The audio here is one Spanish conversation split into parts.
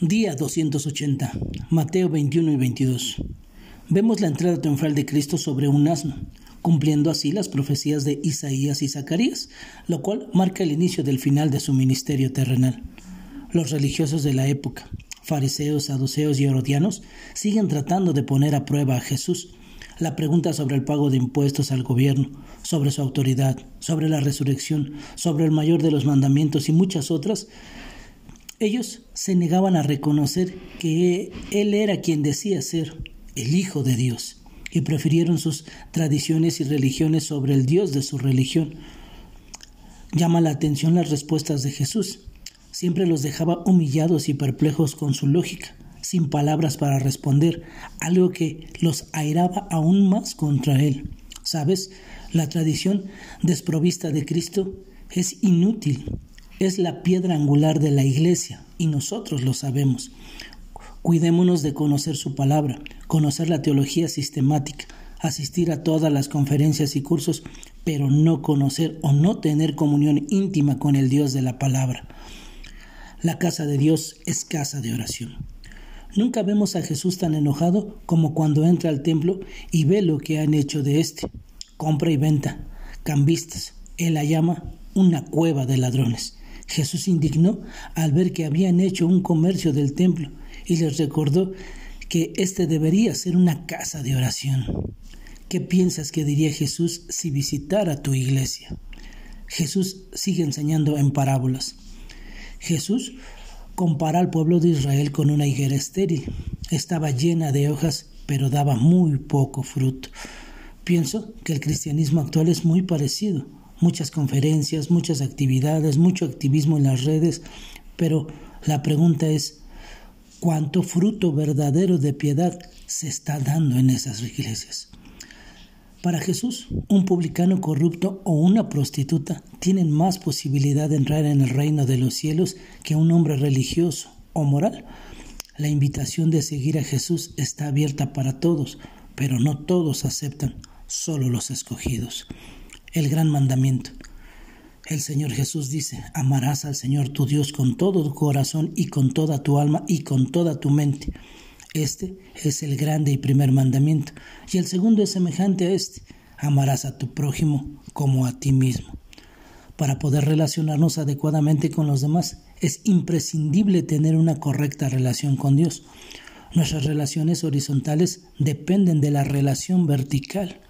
Día 280, Mateo 21 y 22. Vemos la entrada triunfal de Cristo sobre un asno, cumpliendo así las profecías de Isaías y Zacarías, lo cual marca el inicio del final de su ministerio terrenal. Los religiosos de la época, fariseos, saduceos y herodianos, siguen tratando de poner a prueba a Jesús. La pregunta sobre el pago de impuestos al gobierno, sobre su autoridad, sobre la resurrección, sobre el mayor de los mandamientos y muchas otras ellos se negaban a reconocer que Él era quien decía ser el Hijo de Dios y prefirieron sus tradiciones y religiones sobre el Dios de su religión. Llama la atención las respuestas de Jesús. Siempre los dejaba humillados y perplejos con su lógica, sin palabras para responder, algo que los airaba aún más contra Él. ¿Sabes? La tradición desprovista de Cristo es inútil es la piedra angular de la iglesia y nosotros lo sabemos. Cuidémonos de conocer su palabra, conocer la teología sistemática, asistir a todas las conferencias y cursos, pero no conocer o no tener comunión íntima con el Dios de la palabra. La casa de Dios es casa de oración. Nunca vemos a Jesús tan enojado como cuando entra al templo y ve lo que han hecho de éste. Compra y venta, cambistas. Él la llama una cueva de ladrones. Jesús indignó al ver que habían hecho un comercio del templo y les recordó que éste debería ser una casa de oración. ¿Qué piensas que diría Jesús si visitara tu iglesia? Jesús sigue enseñando en parábolas. Jesús compara al pueblo de Israel con una higuera estéril. Estaba llena de hojas, pero daba muy poco fruto. Pienso que el cristianismo actual es muy parecido muchas conferencias, muchas actividades, mucho activismo en las redes, pero la pregunta es, ¿cuánto fruto verdadero de piedad se está dando en esas iglesias? Para Jesús, un publicano corrupto o una prostituta tienen más posibilidad de entrar en el reino de los cielos que un hombre religioso o moral. La invitación de seguir a Jesús está abierta para todos, pero no todos aceptan, solo los escogidos el gran mandamiento. El Señor Jesús dice, amarás al Señor tu Dios con todo tu corazón y con toda tu alma y con toda tu mente. Este es el grande y primer mandamiento. Y el segundo es semejante a este, amarás a tu prójimo como a ti mismo. Para poder relacionarnos adecuadamente con los demás, es imprescindible tener una correcta relación con Dios. Nuestras relaciones horizontales dependen de la relación vertical.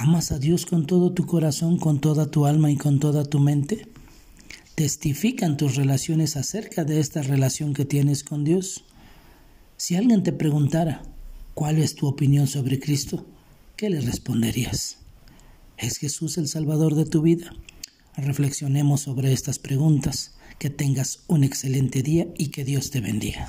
¿Amas a Dios con todo tu corazón, con toda tu alma y con toda tu mente? ¿Testifican tus relaciones acerca de esta relación que tienes con Dios? Si alguien te preguntara, ¿cuál es tu opinión sobre Cristo? ¿Qué le responderías? ¿Es Jesús el Salvador de tu vida? Reflexionemos sobre estas preguntas. Que tengas un excelente día y que Dios te bendiga.